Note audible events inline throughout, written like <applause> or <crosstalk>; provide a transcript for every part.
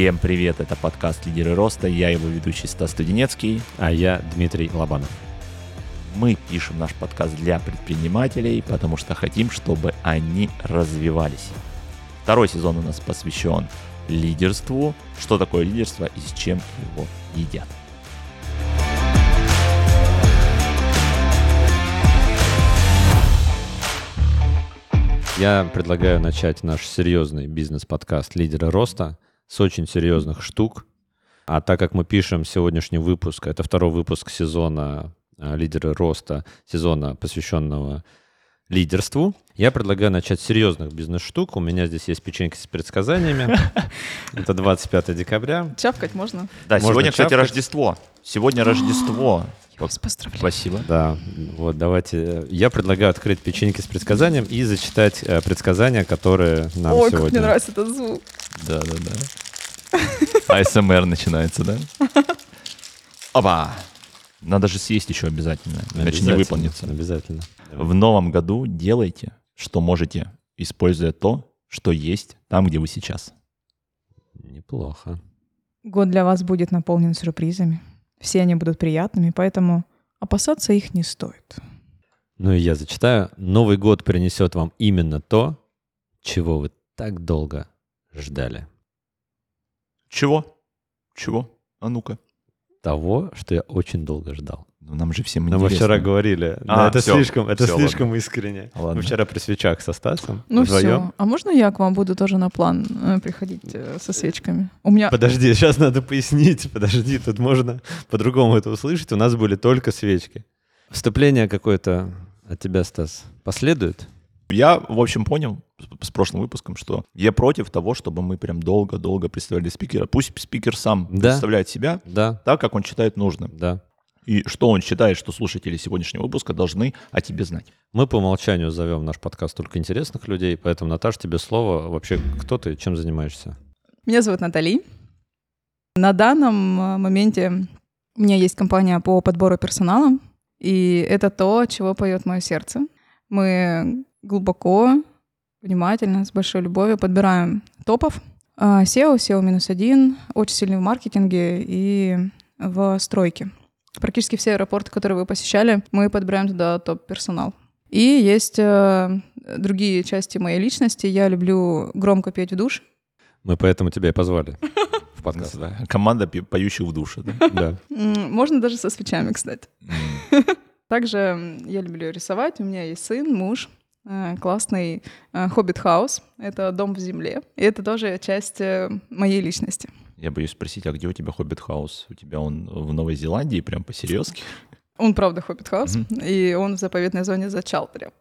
Всем привет, это подкаст «Лидеры роста», я его ведущий Стас Студенецкий. А я Дмитрий Лобанов. Мы пишем наш подкаст для предпринимателей, потому что хотим, чтобы они развивались. Второй сезон у нас посвящен лидерству, что такое лидерство и с чем его едят. Я предлагаю начать наш серьезный бизнес-подкаст «Лидеры роста» с очень серьезных штук. А так как мы пишем сегодняшний выпуск, это второй выпуск сезона а, «Лидеры роста», сезона, посвященного лидерству, я предлагаю начать с серьезных бизнес-штук. У меня здесь есть печеньки с предсказаниями. <laughs> Это 25 декабря. Чавкать можно? Да, Можно сегодня, кстати, чавкать. Рождество. Сегодня Рождество. Я вас поздравляю. Спасибо. Да, вот давайте. Я предлагаю открыть печеньки с предсказанием и зачитать э, предсказания, которые нам Ой, сегодня. как мне нравится этот звук. Да, да, да. АСМР начинается, да? Опа! Надо же съесть еще обязательно, иначе не выполнится. Обязательно. В новом году делайте, что можете, используя то, что есть там, где вы сейчас. Неплохо. Год для вас будет наполнен сюрпризами. Все они будут приятными, поэтому опасаться их не стоит. Ну и я зачитаю. Новый год принесет вам именно то, чего вы так долго ждали. Чего? Чего? А ну-ка. Того, что я очень долго ждал. Ну, нам же всем Но мы интересно. вчера говорили. А, да, это всё, слишком, это всё, слишком искренне. Ладно. Мы вчера при свечах со Стасом Ну вдвоем. все. А можно я к вам буду тоже на план э, приходить э, со свечками? У меня... Подожди, сейчас надо пояснить. <laughs> Подожди, тут можно по-другому это услышать. У нас были только свечки. Вступление какое-то от тебя, Стас, последует? Я, в общем, понял с- прошлым выпуском, что я против того, чтобы мы прям долго-долго представляли спикера. Пусть спикер сам Да. представляет себя Да, так, как он считает нужным. да. И что он считает, что слушатели сегодняшнего выпуска должны о тебе знать. Мы по умолчанию зовем наш подкаст только интересных людей, поэтому, Наташ, тебе слово. Вообще, кто ты, чем занимаешься? Меня зовут Натали. На данном э, моменте у меня есть компания по подбору персонала, и это то, чего поет мое сердце. Мы глубоко, внимательно, с большой любовью подбираем топов. А, SEO, SEO минус один, очень сильный в маркетинге и в стройке. Практически все аэропорты, которые вы посещали, мы подбираем туда топ-персонал. И есть э, другие части моей личности. Я люблю громко петь в душе. Мы поэтому тебя и позвали <laughs> в подкаст. Да. Команда поющих в душе. Да? Можно даже со свечами, кстати. <laughs> Также я люблю рисовать. У меня есть сын, муж, классный э, hobbit house. Это дом в земле. И это тоже часть э, моей личности. Я боюсь спросить, а где у тебя hobbit house? У тебя он в Новой Зеландии, прям по-серьезки? Он, правда, hobbit house. Мгм. И он в заповедной зоне зачал прям.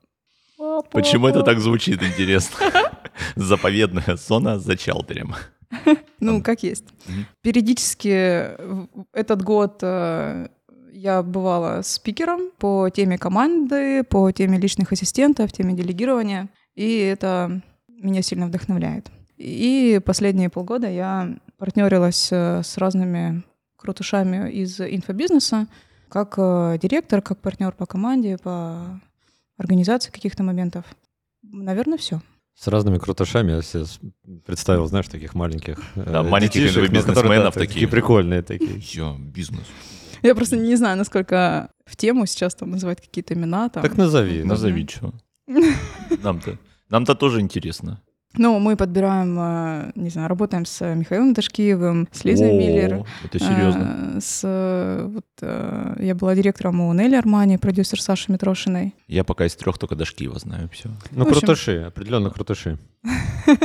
Почему это так звучит, интересно? <laughs> Заповедная зона за Чалтырем. <laughs> Ну, как есть. Периодически этот год э, я бывала спикером по теме команды, по теме личных ассистентов, теме делегирования, и это меня сильно вдохновляет. И последние полгода я партнерилась э, с разными крутышами из инфобизнеса, как э, директор, как партнер по команде, по организации каких-то моментов. Наверное, все. С разными крутышами я себе представил, знаешь, таких маленьких э, Да, маленьких бизнесменов да, таких. прикольные такие. Я бизнес. Я просто не знаю, насколько в тему сейчас там называть какие-то имена. Там. Так назови. Назови, что. Нам-то, нам-то тоже интересно. Ну, мы подбираем, э, не знаю, работаем с Михаилом Ташкиевым, с Лизой О, Миллер. Это серьезно. э, С, э, вот, я была директором у Нелли Армани, продюсер Саши Митрошиной. Я пока из трех только Дашкиева знаю все. Ну, общем- крутыши, определенно крутыши. <laughs>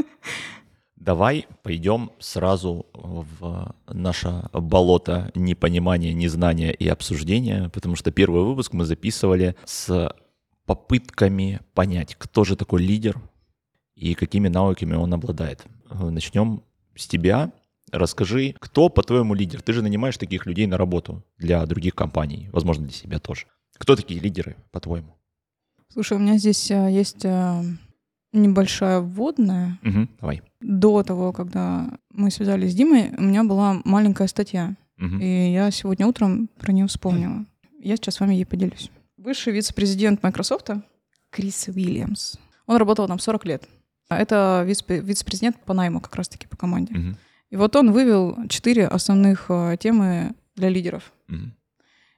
Давай пойдем сразу в наше болото непонимания, незнания и обсуждения, потому что первый выпуск мы записывали с попытками понять, кто же такой лидер и какими навыками он обладает. Начнем с тебя. Расскажи, кто, по-твоему, лидер? Ты же нанимаешь таких людей на работу для других компаний, возможно, для себя тоже. Кто такие лидеры, по-твоему? Слушай, у меня здесь э, есть э, небольшая вводная. Мгм, Давай. До того, когда мы связались с Димой, у меня была маленькая статья. Мгм. И я сегодня утром про нее вспомнила. Я сейчас с вами ей поделюсь. Высший вице-президент Microsoft Крис Уильямс. Он работал там 40 лет. Это вице- вице-президент по найму как раз-таки по команде. Мгм. И вот он вывел четыре основных э, темы для лидеров. Мгм.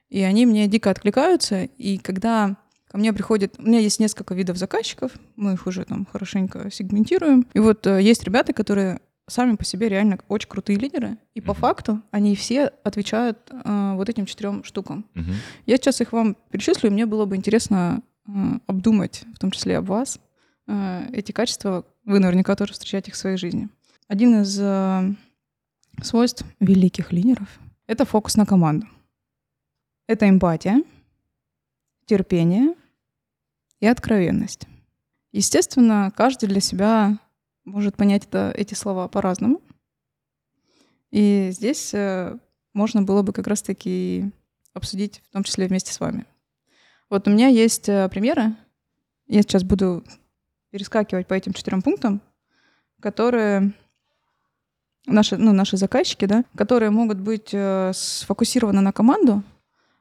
И они мне дико откликаются. И когда ко мне приходит... У меня есть несколько видов заказчиков, мы их уже там хорошенько сегментируем. И вот э, есть ребята, которые сами по себе реально очень крутые лидеры. И по Мгм. факту они все отвечают э, вот этим четырем штукам. Мгм. Я сейчас их вам перечислю, и мне было бы интересно э, обдумать, в том числе об вас, э, эти качества. Вы наверняка тоже встречаете их в своей жизни. Один из э, свойств великих лидеров — это фокус на команду. Это эмпатия, терпение и откровенность. Естественно, каждый для себя может понять это, эти слова по-разному. И здесь э, можно было бы как раз-таки обсудить, в том числе вместе с вами. Вот у меня есть э, примеры. Я сейчас буду перескакивать по этим четырем пунктам, которые наши, ну, наши заказчики, да, которые могут быть э, сфокусированы на команду,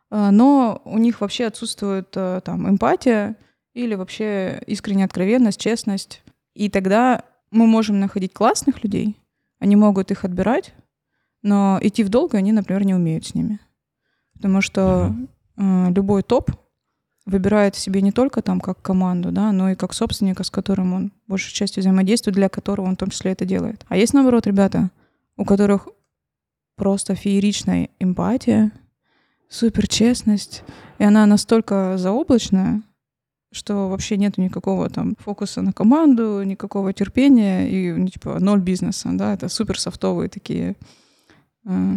но у них вообще отсутствует там эмпатия или вообще искренняя откровенность, честность. И тогда мы можем находить классных людей, они могут их отбирать, но идти в долгую они, например, не умеют с ними. Потому что э, любой топ выбирает себе не только там как команду, да, но и как собственника, с которым он большей частью взаимодействует, для которого он в том числе это делает. А есть, наоборот, ребята, у которых просто фееричная эмпатия, супер честность, и она настолько заоблачная, что вообще нет никакого там фокуса на команду, никакого терпения и ну, типа ноль бизнеса, да, это супер софтовые такие э,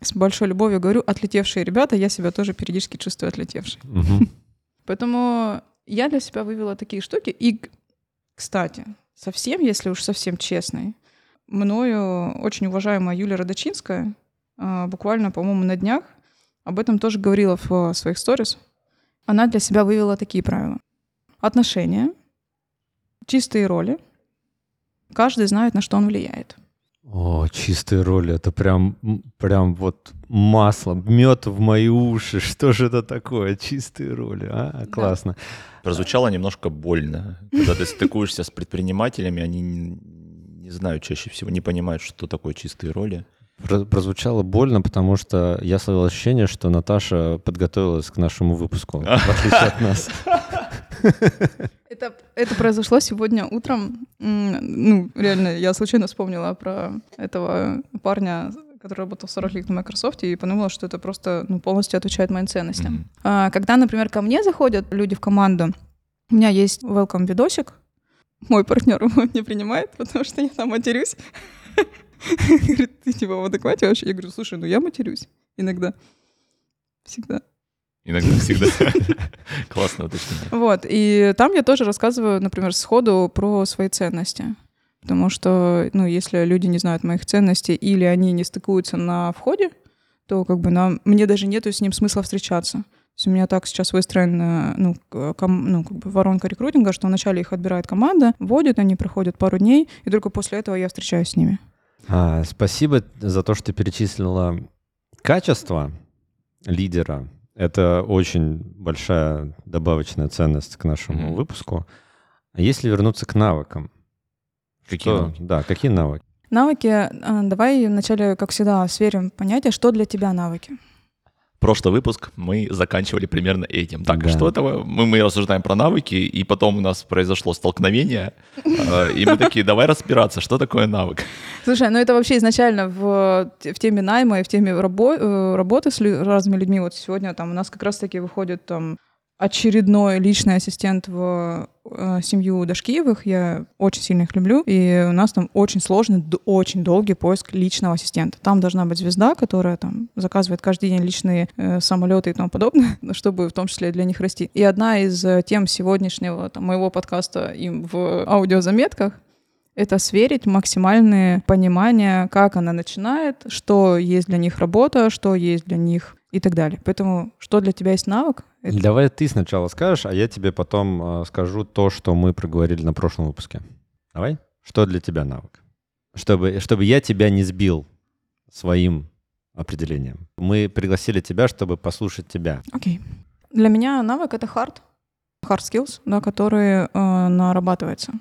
с большой любовью говорю, отлетевшие ребята, я себя тоже периодически чувствую отлетевшей. Поэтому я для себя вывела такие штуки. И, кстати, совсем, если уж совсем честной, мною очень уважаемая Юлия Родочинская а, буквально, по-моему, на днях об этом тоже говорила в своих сторис. Она для себя вывела такие правила. Отношения, чистые роли. Каждый знает, на что он влияет. О, чистые роли, это прям, прям вот масло, мед в мои уши. <laughs> Что же это такое? Чистые роли, а? Классно. Прозвучало немножко больно. Когда ты стыкуешься с предпринимателями, они не, не знают чаще всего, не понимают, что такое чистые роли. Про- прозвучало больно, потому что я словил ощущение, что Наташа подготовилась к нашему выпуску, в отличие от нас. <laughs> Это, это произошло сегодня утром. Ну, реально, я случайно вспомнила про этого парня, который работал 40 лет на Microsoft, и подумала, что это просто ну, полностью отвечает моим ценностям. Мгм. А, Когда, например, ко мне заходят люди в команду, у меня есть welcome видосик, мой партнер его <laughs> не принимает, потому что я там матерюсь. <laughs> <laughs> Говорит, ты типа в адеквате вообще? Я говорю, слушай, ну я матерюсь иногда. Всегда. Иногда <laughs> всегда. Классно уточнение. Вот, и там я тоже рассказываю, например, сходу про свои ценности. Потому что, ну, если люди не знают моих ценностей или они не стыкуются на входе, то как бы нам, мне даже нету с ним смысла встречаться. То есть у меня так сейчас выстроена ну, ком- ну, как бы воронка рекрутинга, что вначале их отбирает команда, вводят, они проходят пару дней, и только после этого я встречаюсь с ними. А, спасибо за то, что ты перечислила качество лидера. Это очень большая добавочная ценность к нашему Мгм. выпуску. А если вернуться к навыкам? Какие Что- навыки? Да, какие навыки? Навыки, а, давай вначале, как всегда, сверим понятие, что для тебя навыки. Прошлый выпуск мы заканчивали примерно этим. Так, Да. что это? Мы, мы рассуждаем про навыки, и потом у нас произошло столкновение, э, и мы такие, давай разбираться, что такое навык. Слушай, ну это вообще изначально в, в теме найма и в теме рабо- э, работы с разными людьми. Вот сегодня там у нас как раз-таки выходит там очередной личный ассистент в э, семью Дашкиевых. Я очень сильно их люблю. И у нас там очень сложный, очень долгий поиск личного ассистента. Там должна быть звезда, которая там заказывает каждый день личные э, самолеты и тому подобное, <laughs> чтобы в том числе для них расти. И одна из э, тем сегодняшнего там, моего подкаста им в аудиозаметках это сверить максимальное понимание, как она начинает, что есть для них работа, что есть для них и так далее. Поэтому что для тебя есть навык? Это- Давай ты сначала скажешь, а я тебе потом э, скажу то, что мы проговорили на прошлом выпуске. Давай? Что для тебя навык? Чтобы, чтобы я тебя не сбил своим определением. Мы пригласили тебя, чтобы послушать тебя. Окей. Для меня навык — это hard, hard skills, да, который э, нарабатывается.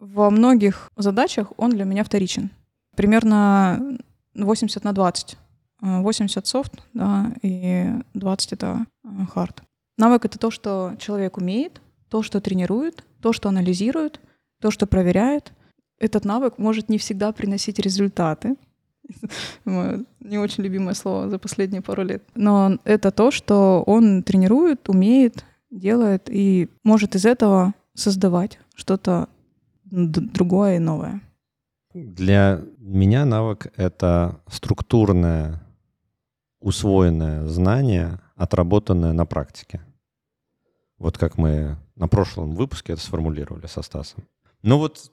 Во многих задачах он для меня вторичен. Примерно 80 на 20. 80 софт, да, и 20 это хард. Навык — это то, что человек умеет, то, что тренирует, то, что анализирует, то, что проверяет. Этот навык может не всегда приносить результаты. <laughs> Не очень любимое слово за последние пару лет. Но это то, что он тренирует, умеет, делает и может из этого создавать что-то другое и новое. Для меня навык — это структурное, усвоенное знание, отработанное на практике. Вот как мы на прошлом выпуске это сформулировали со Стасом. Ну вот,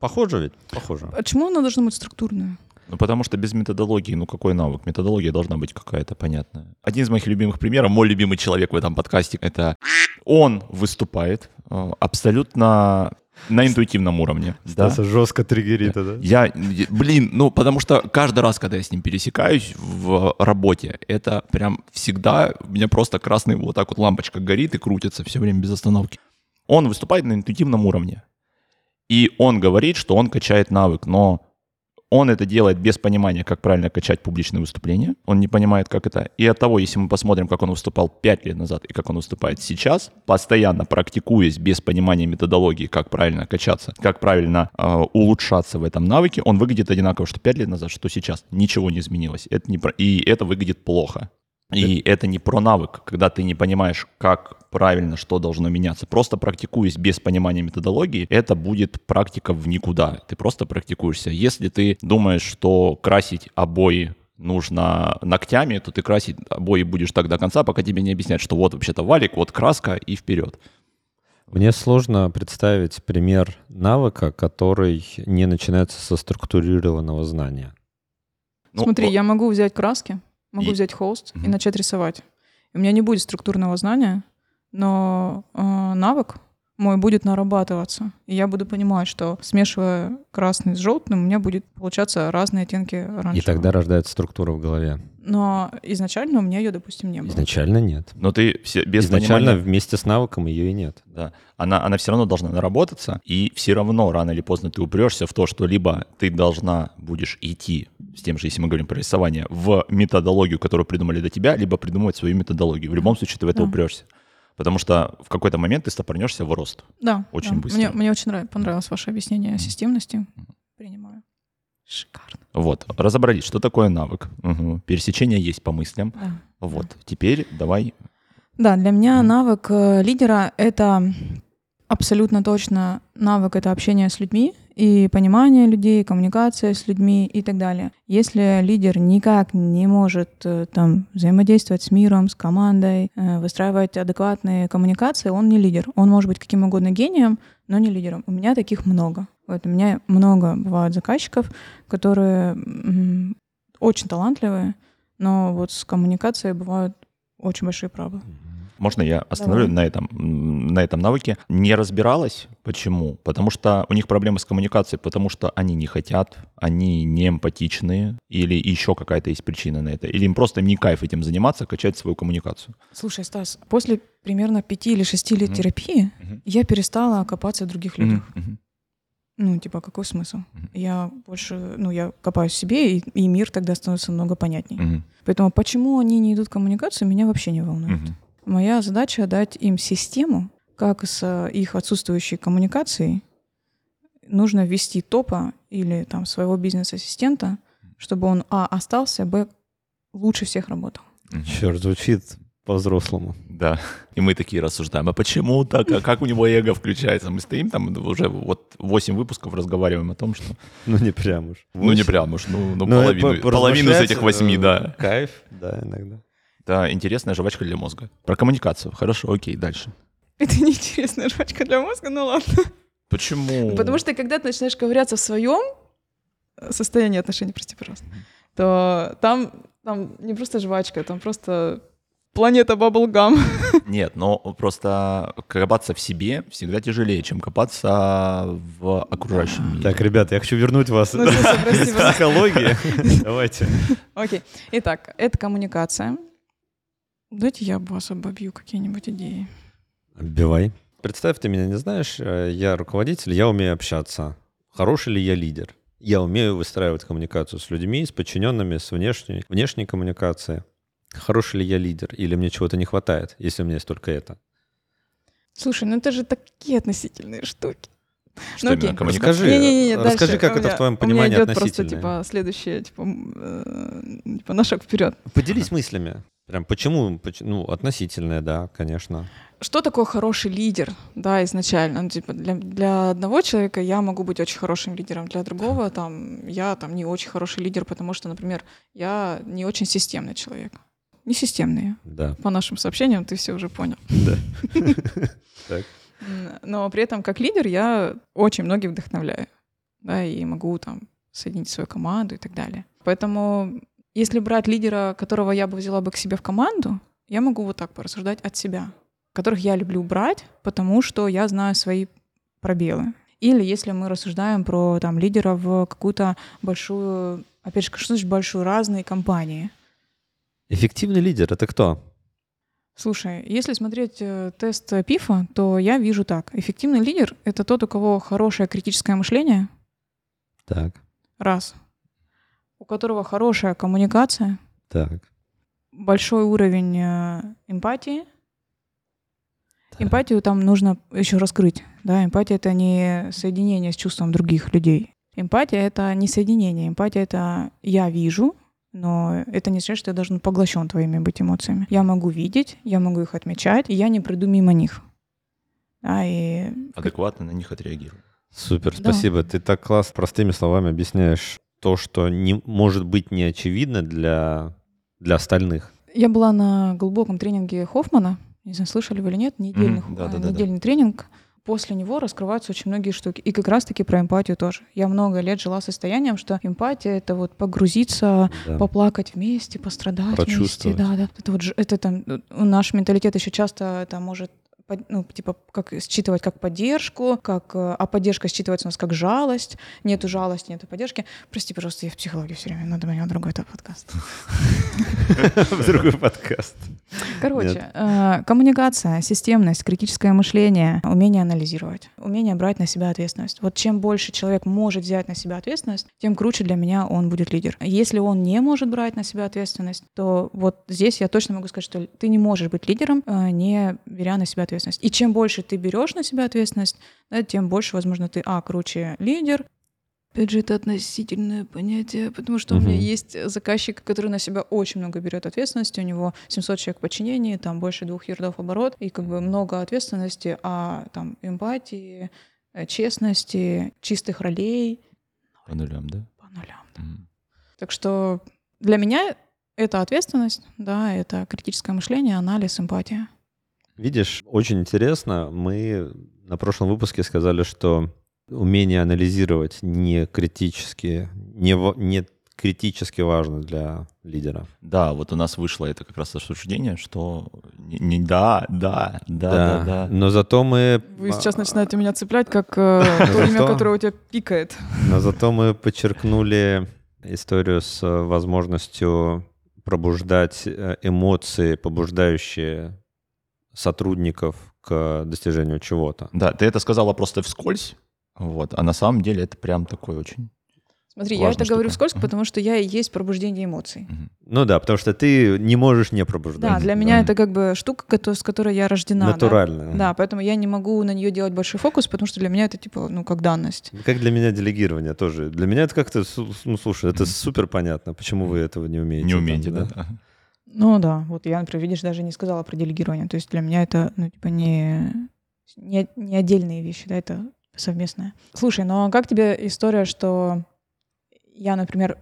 похоже ведь? Похоже. Почему оно должно быть структурное? Ну, потому что без методологии, ну, какой навык? Методология должна быть какая-то понятная. Один из моих любимых примеров, мой любимый человек в этом подкасте, это он выступает э, абсолютно на интуитивном уровне. Стаса да? жестко триггерит, да? Я, блин, ну, потому что каждый раз, когда я с ним пересекаюсь в работе, это прям всегда, у меня просто красный вот так вот лампочка горит и крутится все время без остановки. Он выступает на интуитивном уровне. И он говорит, что он качает навык, но он это делает без понимания, как правильно качать публичные выступления. Он не понимает, как это. И от того, если мы посмотрим, как он выступал 5 лет назад и как он выступает сейчас, постоянно практикуясь без понимания методологии, как правильно качаться, как правильно э, улучшаться в этом навыке, он выглядит одинаково, что 5 лет назад, что сейчас. Ничего не изменилось. Это не про... И это выглядит плохо. И это не про навык, когда ты не понимаешь, как правильно, что должно меняться. Просто практикуясь без понимания методологии, это будет практика в никуда. Ты просто практикуешься. Если ты думаешь, что красить обои нужно ногтями, то ты красить обои будешь так до конца, пока тебе не объяснят, что вот вообще-то валик, вот краска и вперед. Мне сложно представить пример навыка, который не начинается со структурированного знания. Ну, Смотри, я могу взять краски, Могу и... взять холст угу. и начать рисовать. У меня не будет структурного знания, но э, навык мой будет нарабатываться. И я буду понимать, что смешивая красный с желтым, у меня будет получаться разные оттенки оранжевого. И тогда рождается структура в голове. Но изначально у меня ее, допустим, не было. Изначально нет. Но ты все, без Изначально понимания... вместе с навыком ее и нет. Да. Она, она все равно должна наработаться, и все равно рано или поздно ты упрешься в то, что либо ты должна будешь идти, с тем же, если мы говорим про рисование, в методологию, которую придумали до тебя, либо придумывать свою методологию. В любом случае ты в это да. упрешься. Потому что в какой-то момент ты стопорнешься в рост. Да. Очень да. быстро. Мне, мне очень нравится, понравилось ваше объяснение системности. Принимаю. Шикарно. Вот, разобрались, что такое навык. Угу. Пересечение есть по мыслям. Да. Вот, да. теперь давай. Да, для меня навык э, лидера — это абсолютно точно навык — это общение с людьми и понимание людей, коммуникация с людьми и так далее. Если лидер никак не может э, там взаимодействовать с миром, с командой, э, выстраивать адекватные коммуникации, он не лидер. Он может быть каким угодно гением, но не лидером. У меня таких много. Вот, у меня много бывает заказчиков, которые очень талантливые, но вот с коммуникацией бывают очень большие проблемы. Можно я остановлю на этом, на этом навыке? Не разбиралась. Почему? Потому что у них проблемы с коммуникацией, потому что они не хотят, они не эмпатичные, или еще какая-то есть причина на это, или им просто не кайф этим заниматься, качать свою коммуникацию. Слушай, Стас, после примерно пяти или шести лет mm-hmm. терапии mm-hmm. я перестала копаться в других людях. Mm-hmm. Ну, типа, какой смысл? Mm-hmm. Я больше, ну, я копаюсь в себе, и, и мир тогда становится много понятнее. Mm-hmm. Поэтому почему они не идут в коммуникацию, меня вообще не волнует. Mm-hmm. Моя задача дать им систему, как с их отсутствующей коммуникацией нужно ввести топа или там своего бизнес-ассистента, чтобы он, а, остался, б, лучше всех работал. Черт, звучит по-взрослому. Да. И мы такие рассуждаем, а почему так, а как у него эго включается? Мы стоим там уже вот 8 выпусков разговариваем о том, что... Ну не прям уж. 8. Ну не прям уж, ну, ну, ну половину, половину из этих 8, да. Кайф, да, иногда. Это интересная жвачка для мозга. Про коммуникацию. Хорошо, окей, дальше. Это неинтересная жвачка для мозга, ну ладно. Почему? Потому что когда ты начинаешь ковыряться в своем состоянии отношений, прости, пожалуйста, то там, там не просто жвачка, там просто планета Баблгам. <laughs> Нет, но просто копаться в себе всегда тяжелее, чем копаться в окружающем мире. Так, ребята, я хочу вернуть вас ну, <laughs> к психологии. <laughs> Давайте. Окей. Итак, это коммуникация. Дайте я вас обобью какие-нибудь идеи. Оббивай. Представь, ты меня не знаешь, э, я руководитель, я умею общаться. Хороший ли я лидер? я умею выстраивать коммуникацию с людьми, с подчиненными, с внешней, внешней коммуникацией. Хороший ли я лидер или мне чего-то не хватает, если у меня есть только это? Слушай, ну это же такие относительные штуки. Что Ну, именно, окей. коммуникация? Расскажи, Не-не-не, расскажи, дальше. как У это в меня- твоем У понимании меня идет просто, типа, следующее, типа, э, типа, на шаг вперед. Поделись мыслями. Прям почему? поч- Ну, относительное, да, конечно. Что такое хороший лидер, да, изначально? Ну, типа, для, для одного человека я могу быть очень хорошим лидером, для другого там я там не очень хороший лидер, потому что, например, я не очень системный человек. Не системный. Да. По нашим сообщениям ты все уже понял. Да. <laughs> Но при этом как лидер я очень многих вдохновляю, да, и могу там соединить свою команду и так далее. Поэтому если брать лидера, которого я бы взяла бы к себе в команду, я могу вот так порассуждать от себя, которых я люблю брать, потому что я знаю свои пробелы. Или если мы рассуждаем про там лидера в какую-то большую, опять же, что значит большую, разные компании. Эффективный лидер — это кто? Слушай, если смотреть э, тест ПИФа, то я вижу так. Эффективный лидер — это тот, у кого хорошее критическое мышление, Так, раз. У которого хорошая коммуникация, так. большой уровень э, эмпатии. так. Эмпатию там нужно еще раскрыть. Да, эмпатия — это не соединение с чувством других людей. Эмпатия — это не соединение. Эмпатия — это я вижу, но это не значит, что я должен поглощен твоими быть эмоциями. Я могу видеть, я могу их отмечать, и я не приду мимо них. Да, и Адекватно на них отреагирую. Супер, Да. спасибо. Ты так классно простыми словами объясняешь то, что не, может быть не очевидно для, для остальных. Я была на глубоком тренинге Хоффмана. Не знаю, слышали вы или нет. Недельный, Мгм, э, да-да-да-да. недельный тренинг. После него раскрываются очень многие штуки. И как раз-таки про эмпатию тоже. Я много лет жила состоянием, что эмпатия — это вот погрузиться, Да. поплакать вместе, пострадать вместе. Да, да. Это вот это там э, наш менталитет еще часто это может ну, типа, как считывать как поддержку, как, э, а поддержка считывается у нас как жалость. Нету жалости, нету поддержки. Прости, пожалуйста, я в психологии все время, надо мне другой это подкаст. В другой подкаст. Короче, э, коммуникация, системность, критическое мышление, умение анализировать, умение брать на себя ответственность. Вот чем больше человек может взять на себя ответственность, тем круче для меня он будет лидер. Если он не может брать на себя ответственность, то вот здесь я точно могу сказать, что ты не можешь быть лидером, э, не беря на себя ответственность. И чем больше ты берешь на себя ответственность, да, тем больше, возможно, ты, а, круче лидер, Опять же, это относительное понятие, потому что у меня есть заказчик, который на себя очень много берет ответственности. У него 700 человек в подчинении, там больше двух ярдов оборот, и как бы много ответственности, а там эмпатии, э, честности, чистых ролей По нулям, да? по нулям. Мгм. Так что для меня это ответственность, да, это критическое мышление, анализ, эмпатия. Видишь, очень интересно. Мы на прошлом выпуске сказали, что умение анализировать не критически, не, не критически важно для лидера. Да, вот у нас вышло это как раз обсуждение, что не, не- да, да, да, да, да. Но зато мы... Вы сейчас начинаете меня цеплять, как э, <laughs> то имя, которое у тебя пикает. Но зато мы подчеркнули историю с возможностью пробуждать э, эмоции, побуждающие сотрудников к достижению чего-то. Да, ты это сказала просто вскользь, вот, а на самом деле это прям такой очень... Смотри, я Важная это говорю штука. вскользь, Мгм. потому что я и есть пробуждение эмоций. Ну да, потому что ты не можешь не пробуждать. Да, для меня это как бы штука, с которой я рождена. да. Натурально. Да, поэтому я не могу на нее делать большой фокус, потому что для меня это типа, ну, как данность. Как для меня делегирование тоже. Для меня это как-то, ну слушай, это супер понятно, почему вы этого не умеете. Не там, умеете, да? Ну да, вот я, например, видишь, даже не сказала про делегирование. То есть для меня это, ну, типа, не, не, не отдельные вещи, да, это совместное. Слушай, ну а как тебе история, что я, например,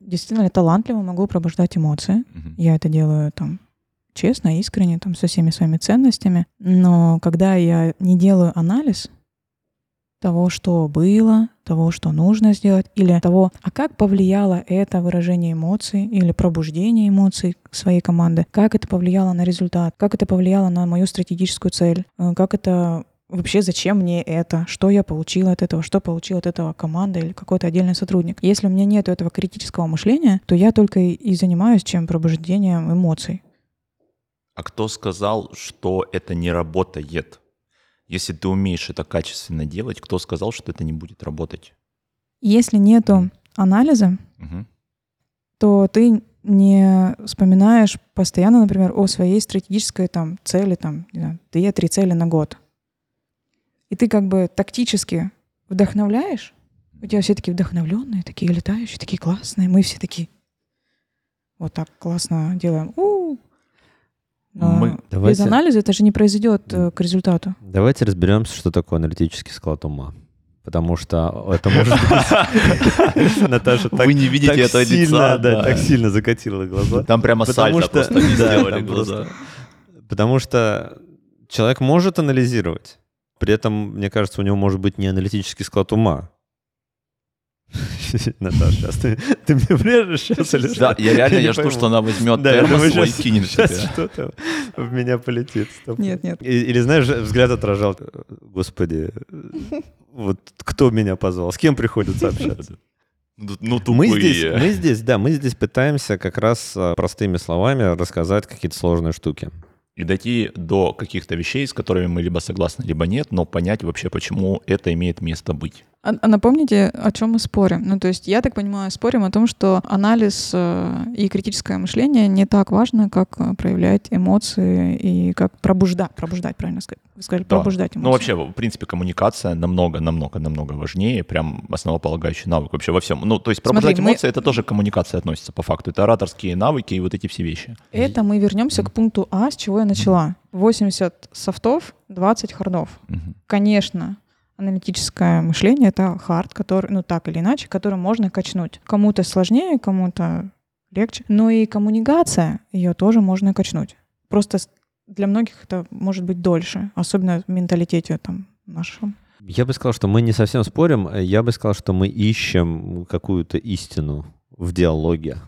действительно талантливо могу пробуждать эмоции, Мгм. Я это делаю там честно, искренне, там, со всеми своими ценностями. Но когда я не делаю анализ того, что было, того, что нужно сделать, или того, а как повлияло это выражение эмоций или пробуждение эмоций своей команды, как это повлияло на результат, как это повлияло на мою стратегическую цель, э, как это вообще зачем мне это, что я получила от этого, что получила от этого команда или какой-то отдельный сотрудник. Если у меня нет этого критического мышления, то я только и занимаюсь чем пробуждением эмоций. А кто сказал, что это не работает? Если ты умеешь это качественно делать, кто сказал, что это не будет работать? Если нету анализа, Мгм. то ты не вспоминаешь постоянно, например, о своей стратегической там цели, там, две-три цели на год. И ты как бы тактически вдохновляешь, у тебя все такие вдохновленные, такие летающие, такие классные, мы все такие вот так классно делаем. У-у-у. Но Мы- без Давайте- анализа это же не произойдет э, к результату. Давайте разберемся, что такое аналитический склад ума. Потому что это может быть... <laughs> Наташа так Вы не видите так этого сильно, лица, да, да. так сильно закатила глаза. Там прямо Потому сальто что- просто не <laughs> сделали глаза. Потому что человек может анализировать, при этом, мне кажется, у него может быть не аналитический склад ума. <laughs> Наташа, сейчас ты, ты мне врежешь сейчас или Да, я реально, не я жду, пойму. что она возьмет Да, я термос думаю, свой кинет щас тебе. что-то в меня полетит. стоп. Нет, нет. И- Или, знаешь, взгляд отражал, господи, вот кто меня позвал, с кем приходится общаться. Ну, ну, Мы тупые. здесь, мы здесь, да, мы здесь пытаемся как раз а, простыми словами рассказать какие-то сложные штуки. И дойти до каких-то вещей, с которыми мы либо согласны, либо нет, но понять вообще, почему это имеет место быть. А, а напомните, о чем мы спорим? Ну, то есть, я так понимаю, спорим о том, что анализ э, и критическое мышление не так важно, как э, проявлять эмоции и как пробуждать, пробуждать, правильно сказать? Вы сказали, Да. пробуждать эмоции. Ну, вообще, в принципе, коммуникация намного, намного, намного важнее, прям основополагающий навык вообще во всем. Ну, то есть пробуждать Смотри, мы- эмоции, это тоже к коммуникации относится по факту. Это ораторские навыки и вот эти все вещи. Это мы вернемся к пункту А, с чего я начала. 80 софтов, 20 хардов. Мгм. Конечно, аналитическое мышление — это хард, который, ну так или иначе, который можно качнуть. Кому-то сложнее, кому-то легче. Но и коммуникация, ее тоже можно качнуть. Просто для многих это может быть дольше, особенно в менталитете там нашем. Я бы сказал, что мы не совсем спорим, я бы сказал, что мы ищем какую-то истину в диалоге.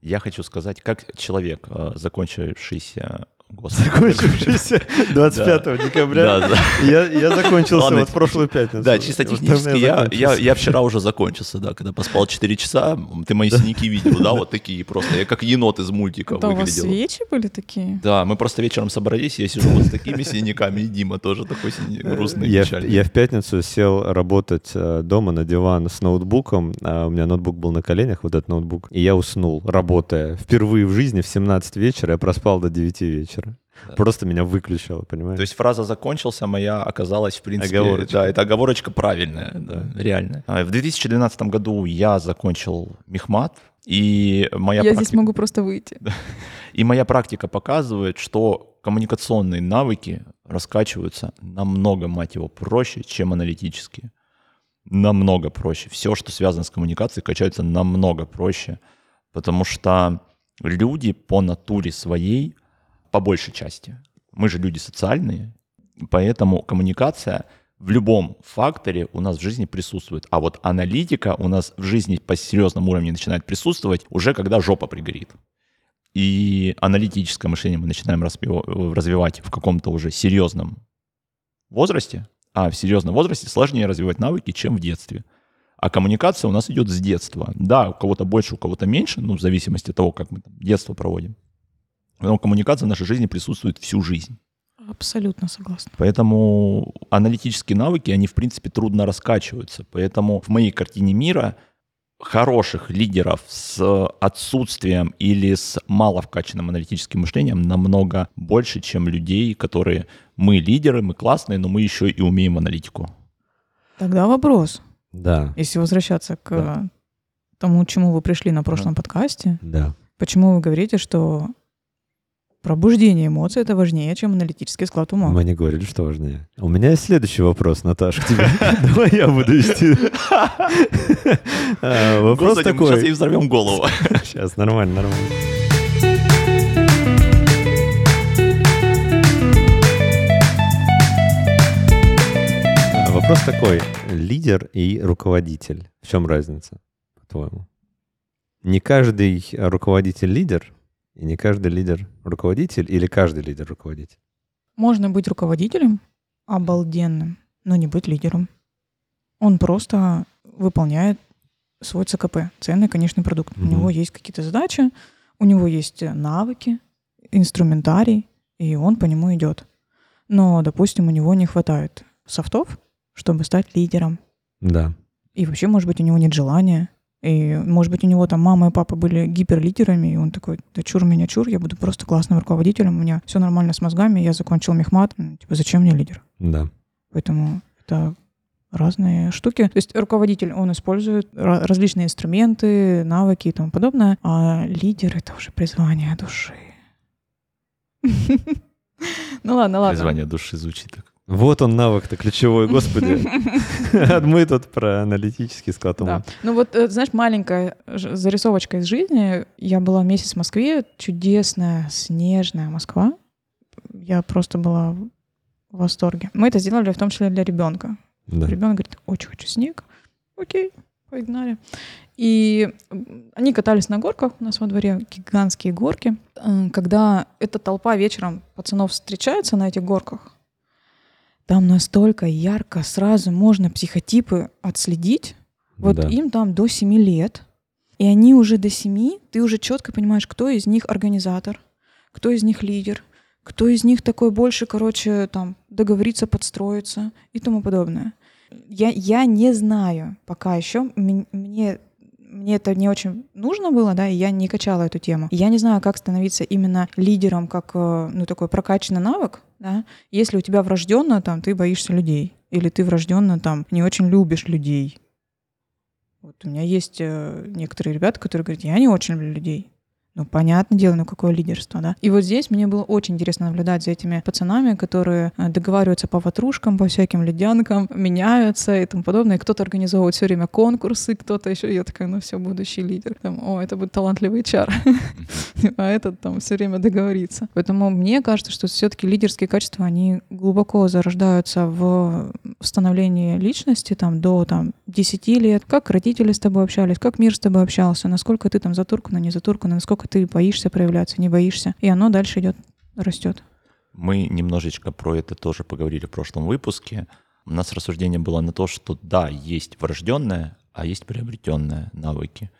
Я хочу сказать, как человек, э, закончившийся... Господи. Закончившийся 25 декабря. Да, да. Я, я закончился Ладно, вот в прошлую пятницу. Да, чисто технически я, я, вчера уже закончился, да, когда поспал 4 часа, ты мои синяки видел, да, вот такие просто, я как енот из мультика Это у вас выглядел. свечи были такие? Да, мы просто вечером собрались, я сижу вот с такими синяками, и Дима тоже такой синий, грустный, я, в- печальный. я в пятницу сел работать э, дома на диван с ноутбуком. а у меня ноутбук был на коленях, вот этот ноутбук. И я уснул, работая. Впервые в жизни в 17 вечера я проспал до 9 вечера. Да. Просто меня выключило, понимаешь? То есть фраза «закончился» моя оказалась, в принципе... Оговорочка. Да, это оговорочка правильная, да, реально. А В 2012 году я закончил мехмат, и моя я практика... здесь могу просто выйти. <laughs> И моя практика показывает, что коммуникационные навыки раскачиваются намного, мать его, проще, чем аналитические. Намного проще. Все, что связано с коммуникацией, качается намного проще, потому что люди по натуре своей, по большей части, мы же люди социальные, поэтому коммуникация в любом факторе у нас в жизни присутствует. А вот аналитика у нас в жизни по серьезному уровню начинает присутствовать уже когда жопа пригорит и аналитическое мышление мы начинаем развивать в каком-то уже серьезном возрасте, а в серьезном возрасте сложнее развивать навыки, чем в детстве. А коммуникация у нас идет с детства. Да, у кого-то больше, у кого-то меньше, ну, в зависимости от того, как мы детство проводим. Но коммуникация в нашей жизни присутствует всю жизнь. Абсолютно согласна. Поэтому аналитические навыки, они, в принципе, трудно раскачиваются. Поэтому в моей картине мира хороших лидеров с отсутствием или с мало вкачанным аналитическим мышлением намного больше, чем людей, которые мы лидеры, мы классные, но мы еще и умеем аналитику. Тогда вопрос, Да, если возвращаться к Да. тому, чему вы пришли на прошлом подкасте, да. почему вы говорите, что пробуждение эмоций это важнее, чем аналитический склад ума? Мы не говорили, что важнее. У меня есть следующий вопрос, Наташа, к тебе. <laughs> Давай я буду вести. А, Вопрос мы сейчас ей такой. взорвем голову. <laughs> Сейчас, нормально, нормально. Вопрос такой. Лидер и руководитель. В чем разница, по-твоему? Не каждый руководитель лидер, и не каждый лидер руководитель, или каждый лидер руководитель? Можно быть руководителем обалденным, но не быть лидером. Он просто выполняет свой ЦКП, ценный конечный продукт. У Мгм. него есть какие-то задачи, у него есть навыки, инструментарий, и он по нему идет. Но, допустим, у него не хватает софтов, чтобы стать лидером. Да. И вообще, может быть, у него нет желания. И, может быть, у него там мама и папа были гиперлидерами, и он такой, да чур меня чур, я буду просто классным руководителем, у меня все нормально с мозгами, я закончил мехмат, типа, зачем мне лидер? Да. Поэтому это разные штуки. То есть руководитель, он использует ра- различные инструменты, навыки и тому подобное, а лидер — это уже призвание души. <laughs> Ну ладно, ладно. Призвание души звучит так. Вот он навык-то ключевой, господи. А <laughs> мы тут про аналитический склад ума. Да. Ну вот, э, знаешь, маленькая зарисовочка из жизни. Я была месяц в Москве, чудесная, снежная Москва. Я просто была в восторге. Мы это сделали в том числе для ребенка. Да. Ребенок говорит, очень хочу снег. Окей, погнали. И они катались на горках у нас во дворе, гигантские горки. М, Когда эта толпа вечером пацанов встречается на этих горках, там настолько ярко сразу можно психотипы отследить. Вот Да. им там до 7 лет, и они уже до 7, ты уже четко понимаешь, кто из них организатор, кто из них лидер, кто из них такой больше, короче, там, договориться, подстроиться и тому подобное. Я, я не знаю пока еще, мне, мне это не очень нужно было, да, и я не качала эту тему. Я не знаю, как становиться именно лидером, как, э, ну, такой прокачанный навык, да, если у тебя врожденно там ты боишься людей, или ты врожденно там не очень любишь людей. Вот у меня есть э, некоторые ребята, которые говорят, я не очень люблю людей. Ну, понятное дело, ну какое лидерство, да? И вот здесь мне было очень интересно наблюдать за этими пацанами, которые э, договариваются по ватрушкам, по всяким ледянкам, меняются и тому подобное. Кто-то организовывает все время конкурсы, кто-то еще. Я такая, ну все, будущий лидер. Там, О, это будет талантливый чар. <laughs> А этот там все время договорится. Поэтому мне кажется, что все-таки лидерские качества, они глубоко зарождаются в становлении личности там до там 10 лет. Как родители с тобой общались, как мир с тобой общался, насколько ты там затуркана, не затуркана, насколько ты боишься проявляться, не боишься. И оно дальше идет, растет. Мы немножечко про это тоже поговорили в прошлом выпуске. У нас рассуждение было на то, что да, есть врожденное, а есть приобретенные навыки.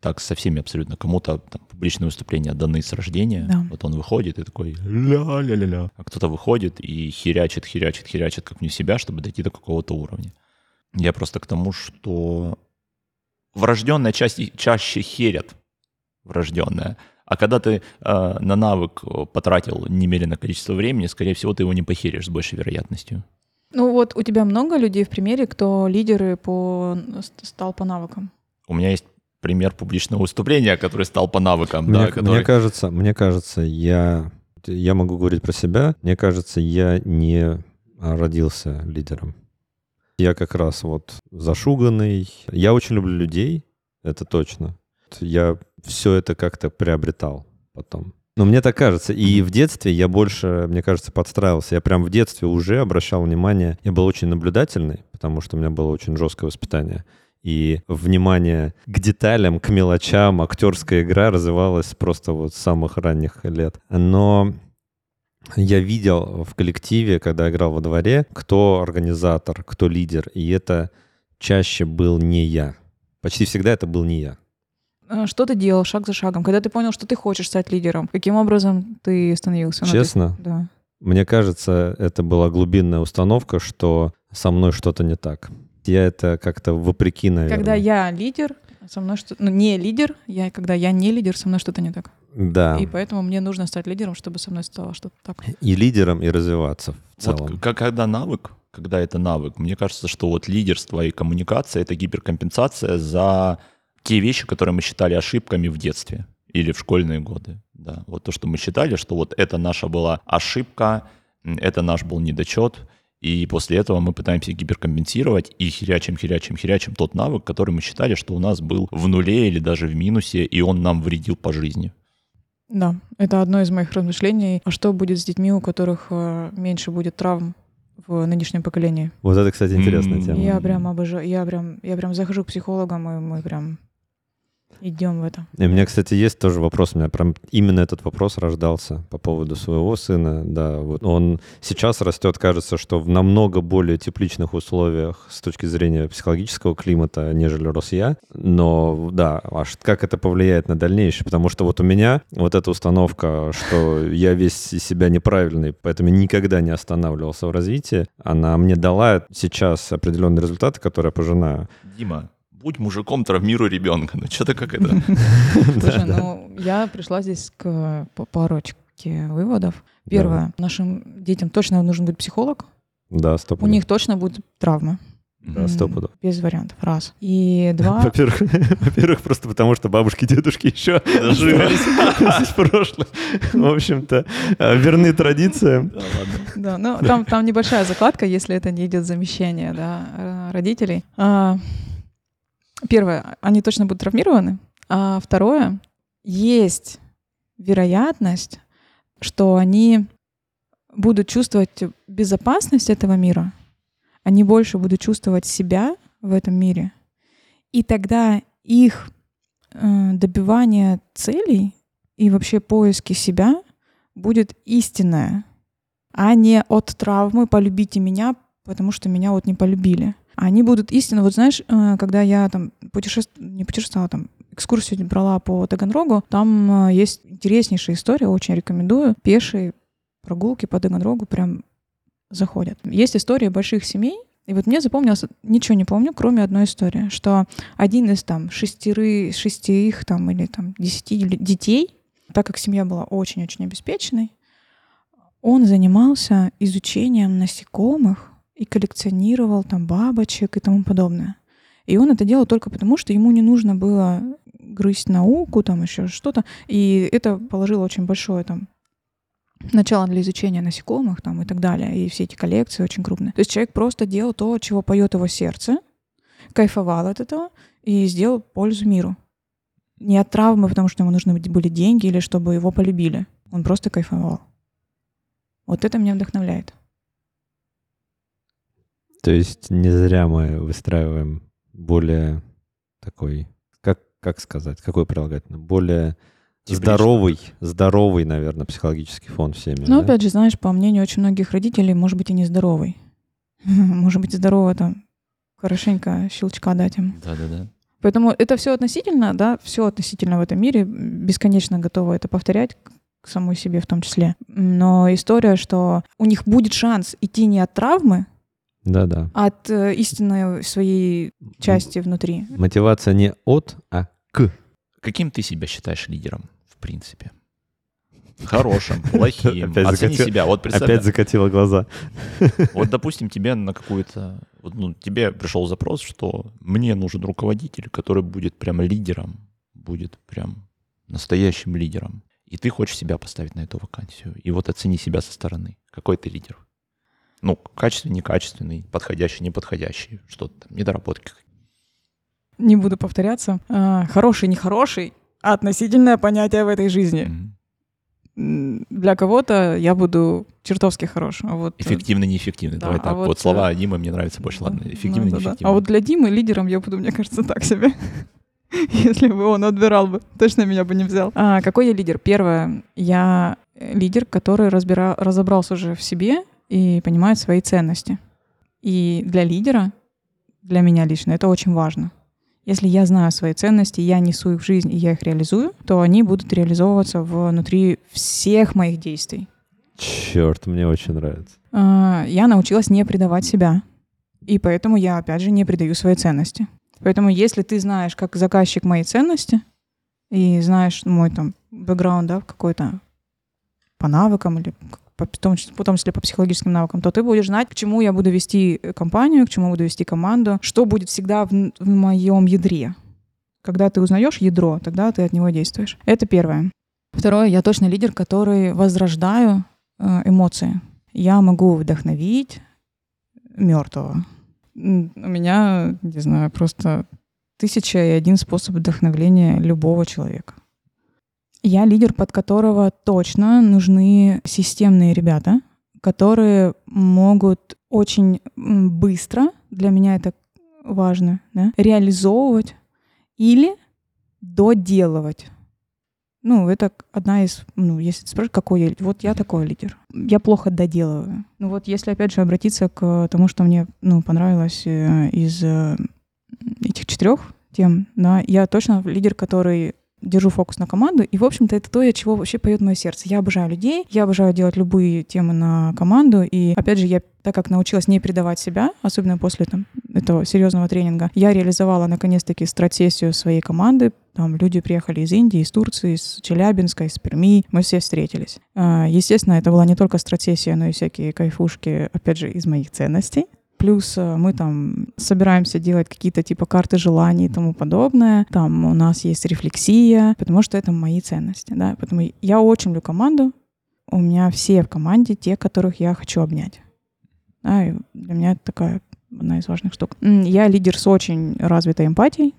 Так со всеми абсолютно. Кому-то там, публичные выступления даны с рождения. Да. Вот он выходит и такой ля-ля-ля-ля. А кто-то выходит и херячит, херячит, херячит как не себя, чтобы дойти до какого-то уровня. Я просто к тому, что врожденная часть чаще херят врожденная. А когда ты э, на навык э, потратил немеренное количество времени, скорее всего, ты его не похеришь с большей вероятностью. Ну вот у тебя много людей в примере, кто лидеры по стал по навыкам. У меня есть пример публичного выступления, который стал по навыкам. Мне, да, мне который- кажется, мне кажется, я, я могу говорить про себя. Мне кажется, я не родился лидером. Я как раз вот зашуганный. Я очень люблю людей, это точно. Я все это как-то приобретал потом. Но мне так кажется. И в детстве я больше, мне кажется, подстраивался. Я прям в детстве уже обращал внимание. Я был очень наблюдательный, потому что у меня было очень жесткое воспитание. И внимание к деталям, к мелочам, актерская игра развивалась просто вот с самых ранних лет. Но я видел в коллективе, когда играл во дворе, кто организатор, кто лидер. И это чаще был не я. Почти всегда это был не я. А Что ты делал шаг за шагом? Когда ты понял, что ты хочешь стать лидером, каким образом ты становился? Ну, Честно, Да. мне кажется, это была глубинная установка, что со мной что-то не так. Я это как-то вопреки, наверное. Когда я лидер, со мной что ну, не лидер, я, когда я не лидер, со мной что-то не так. Да. И поэтому мне нужно стать лидером, чтобы со мной стало что-то так. И лидером, и развиваться в Вот целом. к- когда навык, когда это навык, мне кажется, что вот лидерство и коммуникация — это гиперкомпенсация за те вещи, которые мы считали ошибками в детстве или в школьные годы. Да, вот то, что мы считали, что вот это наша была ошибка, это наш был недочет, и после этого мы пытаемся гиперкомпенсировать и херячим, херячим, херячим тот навык, который мы считали, что у нас был в нуле или даже в минусе, и он нам вредил по жизни. Да, это одно из моих размышлений. А что будет с детьми, у которых э, меньше будет травм в нынешнем поколении? Вот это, кстати, интересная тема. Я прям обожаю, я прям, я прям захожу к психологам, и мы прям идем в это. И у меня, кстати, есть тоже вопрос. У меня прям именно этот вопрос рождался по поводу своего сына. Да, вот он сейчас растет, кажется, что в намного более тепличных условиях с точки зрения психологического климата, нежели рос я. Но да, аж как это повлияет на дальнейшее? Потому что вот у меня вот эта установка, что я весь из себя неправильный, поэтому никогда не останавливался в развитии, она мне дала сейчас определенные результаты, которые я пожинаю. Дима, будь мужиком, травмируй ребенка. Ну что-то как это. <laughs> Слушай, ну я пришла здесь к парочке выводов. Первое, нашим детям точно нужен будет психолог. Да, сто У них точно будет травма. Да, сто пудов. Без вариантов. Раз. И два. <laughs> Во-первых, <laughs> во-первых, просто потому что бабушки, дедушки еще оставались в прошлом. В общем-то, э, верны традициям. Да, ладно. Да, ну там, там небольшая закладка, если это не идет замещение да, э, родителей. Первое, они точно будут травмированы. А второе, есть вероятность, что они будут чувствовать безопасность этого мира, они больше будут чувствовать себя в этом мире, и тогда их э, добивание целей и вообще поиски себя будет истинное, а не от травмы «полюбите меня, потому что меня вот не полюбили». Они будут истинно, вот знаешь, э, когда я там путешествовала, не путешествовала, там экскурсию брала по Таганрогу, там э, есть интереснейшая история, очень рекомендую. Пешие прогулки по Таганрогу прям заходят. Есть истории больших семей, и вот мне запомнилось, ничего не помню, кроме одной истории, что один из там шестеры, шестерых там или там десяти детей, так как семья была очень-очень обеспеченной, он занимался изучением насекомых и коллекционировал там бабочек и тому подобное. И он это делал только потому, что ему не нужно было грызть науку, там еще что-то. И это положило очень большое там начало для изучения насекомых там и так далее. И все эти коллекции очень крупные. То есть человек просто делал то, чего поет его сердце, кайфовал от этого и сделал пользу миру. Не от травмы, потому что ему нужны были деньги или чтобы его полюбили. Он просто кайфовал. Вот это меня вдохновляет. То есть не зря мы выстраиваем более такой, как, как сказать, какой прилагательно, более Тепличный. здоровый, здоровый, наверное, психологический фон в семье. Но да? опять же, знаешь, по мнению очень многих родителей, может быть и нездоровый. <laughs> Может быть, здорово там хорошенько щелчка дать им. Да-да-да. Поэтому это все относительно, да, все относительно в этом мире. Бесконечно готова это повторять к самой себе в том числе. Но история, что у них будет шанс идти не от травмы, Да-да. от э, истинной своей части внутри. Мотивация не от, а к. Каким ты себя считаешь лидером, в принципе? Хорошим, <laughs> плохим. Опять Оцени закатил- себя. Вот представь, Опять закатила глаза. <laughs> вот, допустим, тебе на какую-то... вот, ну, тебе пришел запрос, что мне нужен руководитель, который будет прям лидером, будет прям настоящим лидером. И ты хочешь себя поставить на эту вакансию. И вот оцени себя со стороны. Какой ты лидер? Ну, качественный, некачественный, подходящий, неподходящий, что-то там, недоработки. Не буду повторяться. А, Хороший, нехороший — относительное понятие в этой жизни. М, Для кого-то я буду чертовски хорош. А вот, э, Эффективный, неэффективный. Да, Давай а так. вот, Вот, слова э, Димы мне нравятся больше. Ладно, Ну, эффективный, да-да. неэффективный. А вот для Димы лидером я буду, мне кажется, так себе. <laughs> Если бы он отбирал бы, точно меня бы не взял. А, какой я лидер? Первое, я лидер, который разбира... разобрался уже в себе и понимает свои ценности. И для лидера, для меня лично, это очень важно. Если я знаю свои ценности, я несу их в жизнь и я их реализую, то они будут реализовываться внутри всех моих действий. Черт, мне очень нравится. А, я научилась не предавать себя. И поэтому я, опять же, не предаю свои ценности. Поэтому если ты знаешь, как заказчик мои ценности, и знаешь мой там бэкграунд, да, какой-то по навыкам или в, том в том числе по психологическим навыкам, то ты будешь знать, к чему я буду вести э, компанию, к чему буду вести команду, что будет всегда в, в моем ядре. Когда ты узнаешь ядро, тогда ты от него действуешь. Это первое. Второе, я точно лидер, который возрождаю э, эмоции. Я могу вдохновить мертвого. У меня, не знаю, просто тысяча и один способ вдохновления любого человека. Я лидер, под которого точно нужны системные ребята, которые могут очень быстро, для меня это важно, да, реализовывать или доделывать. Ну, это одна из, ну, если ты спрашиваешь, какой я, вот я такой лидер. Я плохо доделываю. Ну вот если, опять же, обратиться к тому, что мне, ну, понравилось э, из э, этих четырех тем, да, я точно лидер, который держу фокус на команду. И, в общем-то, это то, от чего вообще поет мое сердце. Я обожаю людей, я обожаю делать любые темы на команду. И, опять же, я, так как научилась не предавать себя, особенно после там, этого серьезного тренинга, я реализовала, наконец-таки, стратсессию своей команды. Там люди приехали из Индии, из Турции, из Челябинска, из Перми. Мы все встретились. А, естественно, это была не только стратсессия, но и всякие кайфушки, опять же, из моих ценностей. Плюс э, мы там собираемся делать какие-то типа карты желаний и тому подобное. Там у нас есть рефлексия, потому что это мои ценности, да. Поэтому я очень люблю команду. У меня все в команде те, которых я хочу обнять. Да, и для меня это такая одна из важных штук. Я лидер с очень развитой эмпатией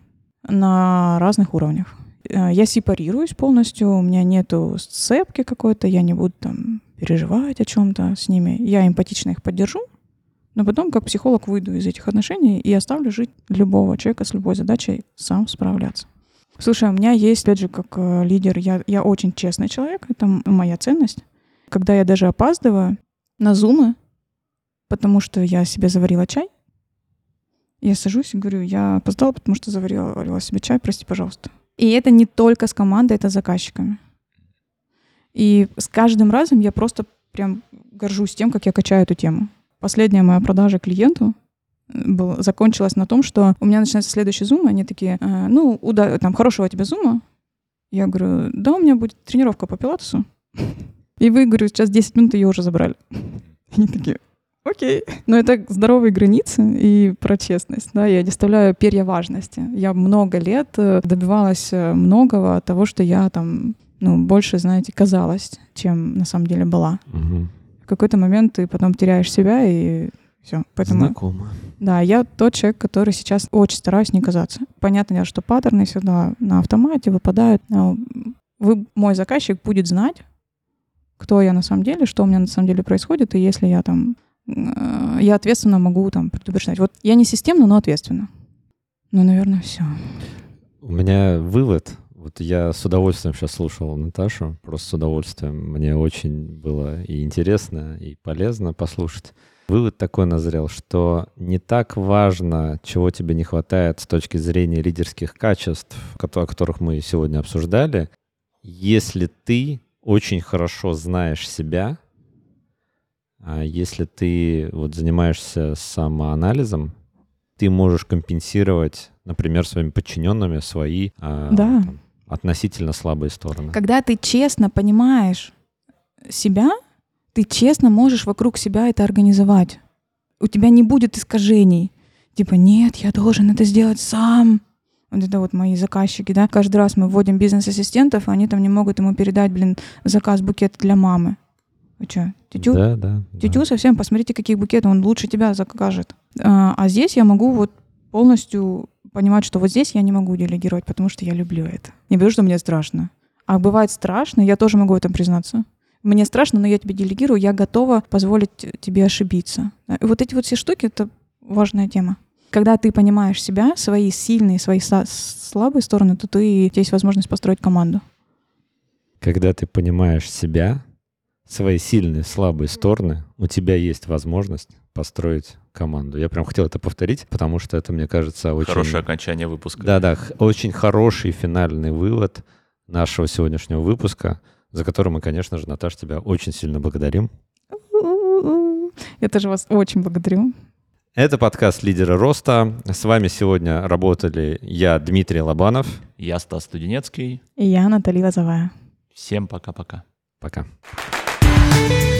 на разных уровнях. Э, я сепарируюсь полностью, у меня нету сцепки какой-то, я не буду там переживать о чем-то с ними. Я эмпатично их поддержу, но потом, как психолог, выйду из этих отношений и оставлю жить любого человека с любой задачей сам справляться. Слушай, у меня есть, опять же, как э, лидер, я, я очень честный человек, это моя ценность. Когда я даже опаздываю на зумы, потому что я себе заварила чай, я сажусь и говорю, я опоздала, потому что заварила себе чай, прости, пожалуйста. И это не только с командой, это с заказчиками. И с каждым разом я просто прям горжусь тем, как я качаю эту тему. Последняя моя продажа клиенту э, был, закончилась на том, что у меня начинается следующий зум, они такие, э, ну, уда- там, хорошего тебе зума. Я говорю, да, у меня будет тренировка по пилатесу. И вы, говорю, сейчас 10 минут ее уже забрали. <laughs> Они такие, окей. Но это здоровые границы и про честность. Да, я не оставляю перья важности. Я много лет э, добивалась многого от того, что я там, ну, больше, знаете, казалась, чем на самом деле была. Угу какой-то момент ты потом теряешь себя и все. Поэтому, Знакомо. Да, я тот человек, который сейчас очень стараюсь не казаться. Понятно что паттерны всегда на автомате выпадают. Но вы, мой заказчик будет знать, кто я на самом деле, что у меня на самом деле происходит, и если я там э, я ответственно могу там предупреждать. Вот я не системно, но ответственно. Ну, наверное, все. У меня вывод вот я с удовольствием сейчас слушал Наташу, просто с удовольствием. Мне очень было и интересно, и полезно послушать. Вывод такой назрел, что не так важно, чего тебе не хватает с точки зрения лидерских качеств, о которых мы сегодня обсуждали, если ты очень хорошо знаешь себя, а если ты вот занимаешься самоанализом, ты можешь компенсировать, например, своими подчиненными свои а, да. там, относительно слабые стороны. Когда ты честно понимаешь себя, ты честно можешь вокруг себя это организовать. У тебя не будет искажений. Типа, нет, я должен это сделать сам. Вот это вот мои заказчики, да. Каждый раз мы вводим бизнес-ассистентов, а они там не могут ему передать, блин, заказ букета для мамы. Вы что, тетю? Да, да. Тетю да. совсем, посмотрите, какие букеты, он лучше тебя закажет. А, а здесь я могу вот полностью понимать, что вот здесь я не могу делегировать, потому что я люблю это. Не потому что мне страшно. А бывает страшно, я тоже могу в этом признаться. Мне страшно, но я тебе делегирую, я готова позволить тебе ошибиться. И вот эти вот все штуки — это важная тема. Когда ты понимаешь себя, свои сильные, свои слабые стороны, то ты, у тебя есть возможность построить команду. Когда ты понимаешь себя, свои сильные, слабые стороны, у тебя есть возможность построить команду. Я прям хотел это повторить, потому что это, мне кажется, очень... Хорошее окончание выпуска. Да-да, очень хороший финальный вывод нашего сегодняшнего выпуска, за который мы, конечно же, Наташа, тебя очень сильно благодарим. Я тоже вас очень благодарю. Это подкаст «Лидеры роста». С вами сегодня работали я, Дмитрий Лобанов. Я Стас Студенецкий. И я, Наталья Лозовая. Всем пока-пока. Пока. -пока. пока. Thank you.